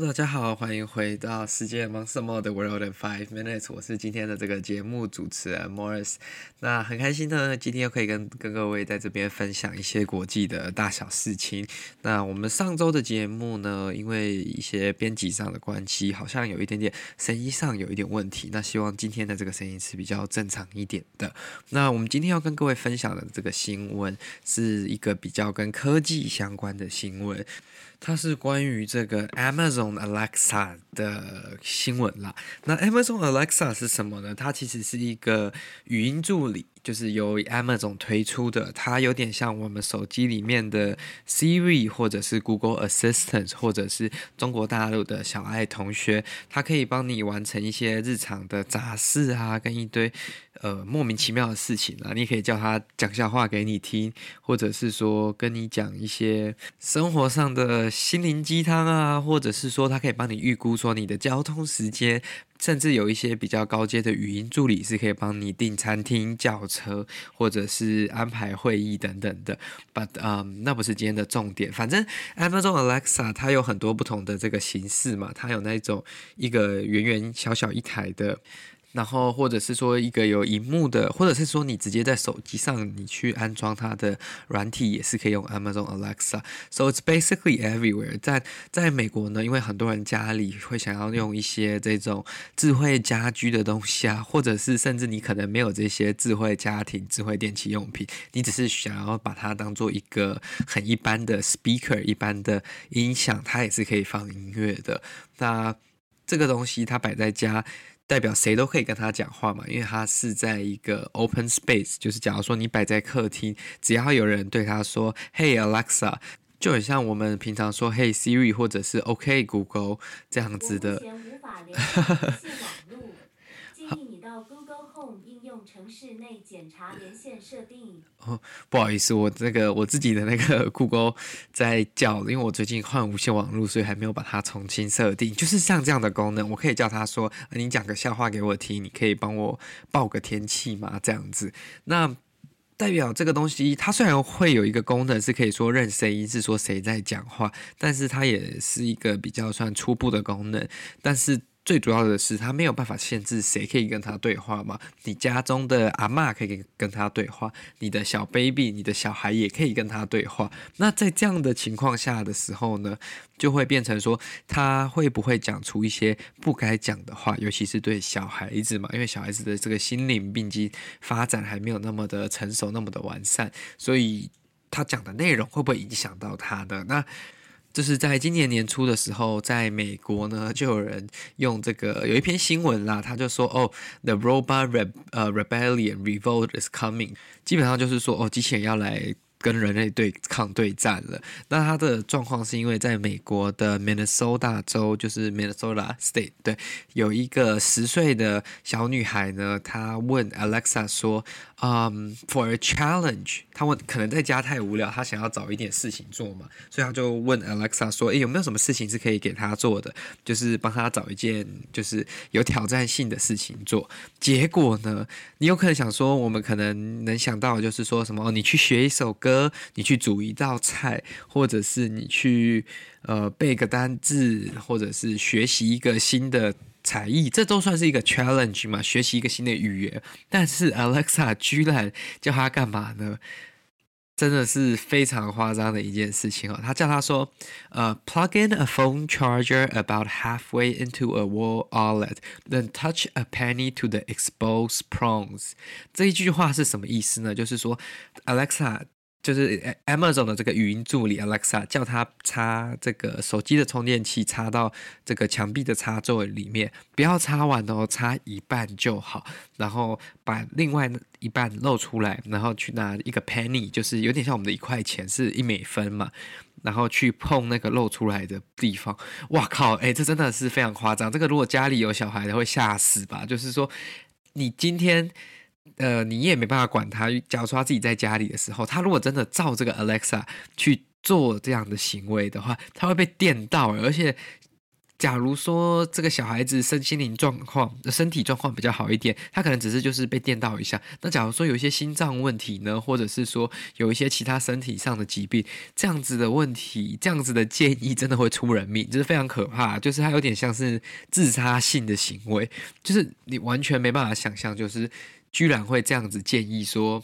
大家好，欢迎回到世界忙什么的 World in Five Minutes。我是今天的这个节目主持人 Morris。那很开心呢，今天又可以跟跟各位在这边分享一些国际的大小事情。那我们上周的节目呢，因为一些编辑上的关系，好像有一点点声音上有一点问题。那希望今天的这个声音是比较正常一点的。那我们今天要跟各位分享的这个新闻，是一个比较跟科技相关的新闻。它是关于这个 Amazon Alexa 的新闻啦。那 Amazon Alexa 是什么呢？它其实是一个语音助理。就是由 Amazon 推出的，它有点像我们手机里面的 Siri，或者是 Google Assistant，或者是中国大陆的小爱同学，它可以帮你完成一些日常的杂事啊，跟一堆呃莫名其妙的事情啊。你可以叫他讲笑话给你听，或者是说跟你讲一些生活上的心灵鸡汤啊，或者是说他可以帮你预估说你的交通时间。甚至有一些比较高阶的语音助理是可以帮你订餐厅、叫车，或者是安排会议等等的。But 嗯、那不是今天的重点。反正 Amazon Alexa 它有很多不同的这个形式嘛，它有那种一个圆圆小小一台的。然后，或者是说一个有萤幕的，或者是说你直接在手机上你去安装它的软体，也是可以用 Amazon Alexa。So it's basically everywhere。在在美国呢，因为很多人家里会想要用一些这种智慧家居的东西啊，或者是甚至你可能没有这些智慧家庭、智慧电器用品，你只是想要把它当做一个很一般的 speaker、一般的音响，它也是可以放音乐的。那这个东西它摆在家。代表谁都可以跟他讲话嘛，因为他是在一个 open space，就是假如说你摆在客厅，只要有人对他说 “Hey Alexa”，就很像我们平常说 “Hey Siri” 或者是 “OK Google” 这样子的。用城市内检查连线设定。哦，不好意思，我这个我自己的那个 Google 在叫，因为我最近换无线网络，所以还没有把它重新设定。就是像这样的功能，我可以叫他说：“你讲个笑话给我听，你可以帮我报个天气吗？”这样子，那代表这个东西，它虽然会有一个功能是可以说认声音，是说谁在讲话，但是它也是一个比较算初步的功能，但是。最主要的是，他没有办法限制谁可以跟他对话嘛。你家中的阿嬷可以跟他对话，你的小 baby、你的小孩也可以跟他对话。那在这样的情况下的时候呢，就会变成说，他会不会讲出一些不该讲的话？尤其是对小孩子嘛，因为小孩子的这个心灵病机发展还没有那么的成熟，那么的完善，所以他讲的内容会不会影响到他的那？就是在今年年初的时候，在美国呢，就有人用这个有一篇新闻啦，他就说哦，The Robot Re 呃 Rebellion Revolt is coming，基本上就是说哦，机器人要来。跟人类对抗对战了。那他的状况是因为在美国的 Minnesota 州，就是 Minnesota State，对，有一个十岁的小女孩呢，她问 Alexa 说，嗯、，for a challenge，她问可能在家太无聊，她想要找一点事情做嘛，所以她就问 Alexa 说，诶，有没有什么事情是可以给她做的？就是帮她找一件就是有挑战性的事情做。结果呢，你有可能想说，我们可能能想到就是说什么，哦，你去学一首歌。你去煮一道菜，或者是你去呃背个单字，或者是学习一个新的才艺，这都算是一个 challenge 嘛？学习一个新的语言，但是 Alexa 居然叫他干嘛呢？真的是非常夸张的一件事情哦。他叫他说，呃，plug in a phone charger about halfway into a wall outlet，then touch a penny to the exposed prongs。这一句话是什么意思呢？就是说，Alexa。就是 Amazon 的这个语音助理 Alexa 叫他插这个手机的充电器插到这个墙壁的插座里面，不要插完哦，插一半就好，然后把另外一半露出来，然后去拿一个 penny，就是有点像我们的一块钱，是一美分嘛，然后去碰那个露出来的地方。哇靠，哎，这真的是非常夸张，这个如果家里有小孩的会吓死吧？就是说你今天。呃，你也没办法管他。假如说他自己在家里的时候，他如果真的照这个 Alexa 去做这样的行为的话，他会被电到。而且，假如说这个小孩子身心灵状况、身体状况比较好一点，他可能只是就是被电到一下。那假如说有一些心脏问题呢，或者是说有一些其他身体上的疾病，这样子的问题，这样子的建议真的会出人命，就是非常可怕。就是他有点像是自杀性的行为，就是你完全没办法想象，就是。居然会这样子建议说，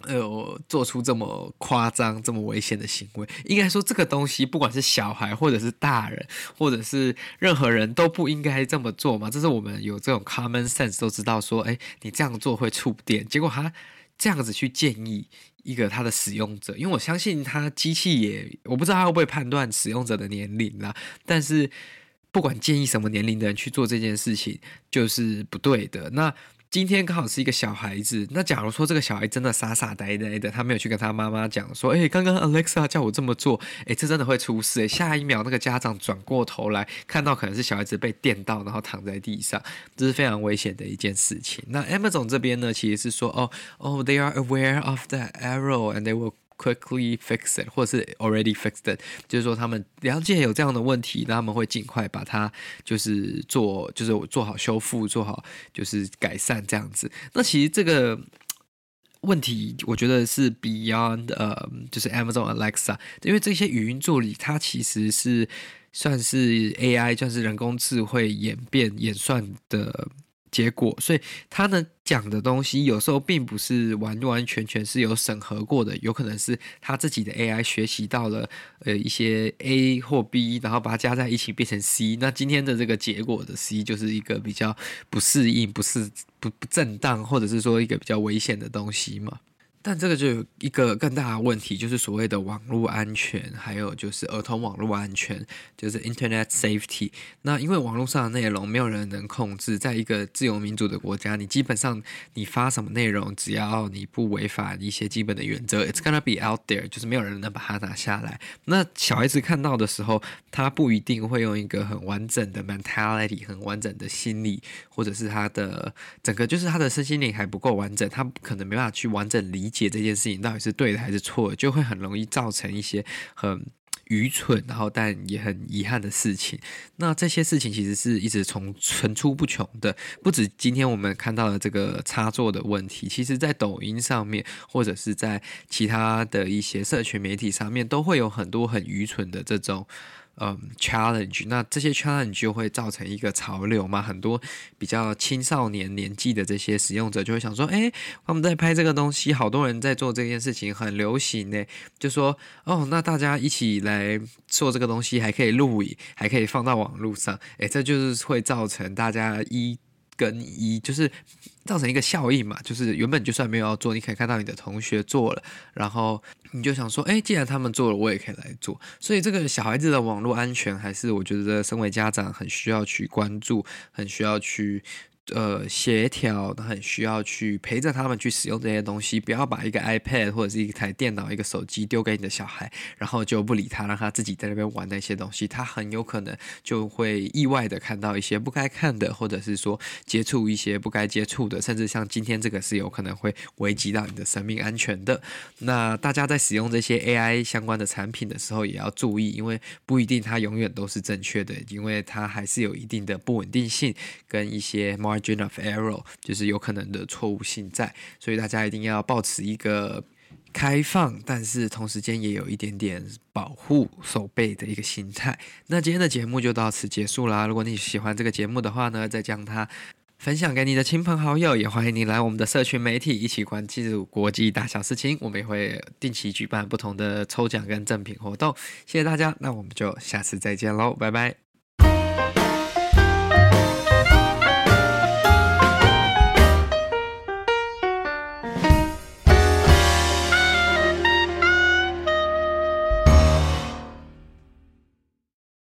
呃，做出这么夸张、这么危险的行为。应该说，这个东西不管是小孩，或者是大人，或者是任何人都不应该这么做嘛。这是我们有这种 common sense 都知道说，哎，你这样做会触电。结果他这样子去建议一个他的使用者，因为我相信他机器也，我不知道他会不会判断使用者的年龄啦。但是不管建议什么年龄的人去做这件事情，就是不对的。那。今天刚好是一个小孩子，那假如说这个小孩真的傻傻呆呆的，他没有去跟他妈妈讲说，诶，刚刚 Alexa 叫我这么做，诶，这真的会出事诶。下一秒那个家长转过头来看到可能是小孩子被电到，然后躺在地上，这是非常危险的一件事情。那 Amazon 这边呢，其实是说，哦哦，they are aware of that error and they will quickly fix it，或者是 already fixed it，就是说他们了解有这样的问题，那他们会尽快把它就是做，就是做好修复，做好就是改善这样子。那其实这个问题，我觉得是 beyond 呃，就是 Amazon Alexa，因为这些语音助理它其实是算是 AI，算是人工智慧演变演算的。结果，所以他呢讲的东西有时候并不是完完全全是有审核过的，有可能是他自己的 AI 学习到了呃一些 A 或 B，然后把它加在一起变成 C。那今天的这个结果的 C 就是一个比较不适应、不是不不正当，或者是说一个比较危险的东西嘛。但这个就有一个更大的问题，就是所谓的网络安全，还有就是儿童网络安全，就是 Internet Safety。那因为网络上的内容没有人能控制，在一个自由民主的国家，你基本上你发什么内容，只要你不违反一些基本的原则，It's gonna be out there，就是没有人能把它拿下来。那小孩子看到的时候，他不一定会用一个很完整的 mentality，很完整的心理，或者是他的整个就是他的身心灵还不够完整，他可能没办法去完整理解。这件事情到底是对的还是错的，就会很容易造成一些很愚蠢，然后但也很遗憾的事情。那这些事情其实是一直从层出不穷的，不止今天我们看到的这个插座的问题，其实在抖音上面，或者是在其他的一些社群媒体上面，都会有很多很愚蠢的这种。嗯，challenge，那这些 challenge 就会造成一个潮流嘛？很多比较青少年年纪的这些使用者就会想说，哎，我们在拍这个东西，好多人在做这件事情，很流行呢。就说，哦，那大家一起来做这个东西，还可以录影，还可以放到网络上，哎，这就是会造成大家一。跟一就是造成一个效应嘛，就是原本就算没有要做，你可以看到你的同学做了，然后你就想说，哎，既然他们做了，我也可以来做。所以这个小孩子的网络安全，还是我觉得身为家长很需要去关注，很需要去。呃，协调，很需要去陪着他们去使用这些东西，不要把一个 iPad 或者是一台电脑、一个手机丢给你的小孩，然后就不理他，让他自己在那边玩那些东西，他很有可能就会意外的看到一些不该看的，或者是说接触一些不该接触的，甚至像今天这个是有可能会危及到你的生命安全的。那大家在使用这些 AI 相关的产品的时候，也要注意，因为不一定它永远都是正确的，因为它还是有一定的不稳定性跟一些 margin of error 就是有可能的错误性在，所以大家一定要保持一个开放，但是同时间也有一点点保护手背的一个心态。那今天的节目就到此结束啦。如果你喜欢这个节目的话呢，再将它分享给你的亲朋好友，也欢迎你来我们的社群媒体一起关注国际大小事情。我们也会定期举办不同的抽奖跟赠品活动。谢谢大家，那我们就下次再见喽，拜拜。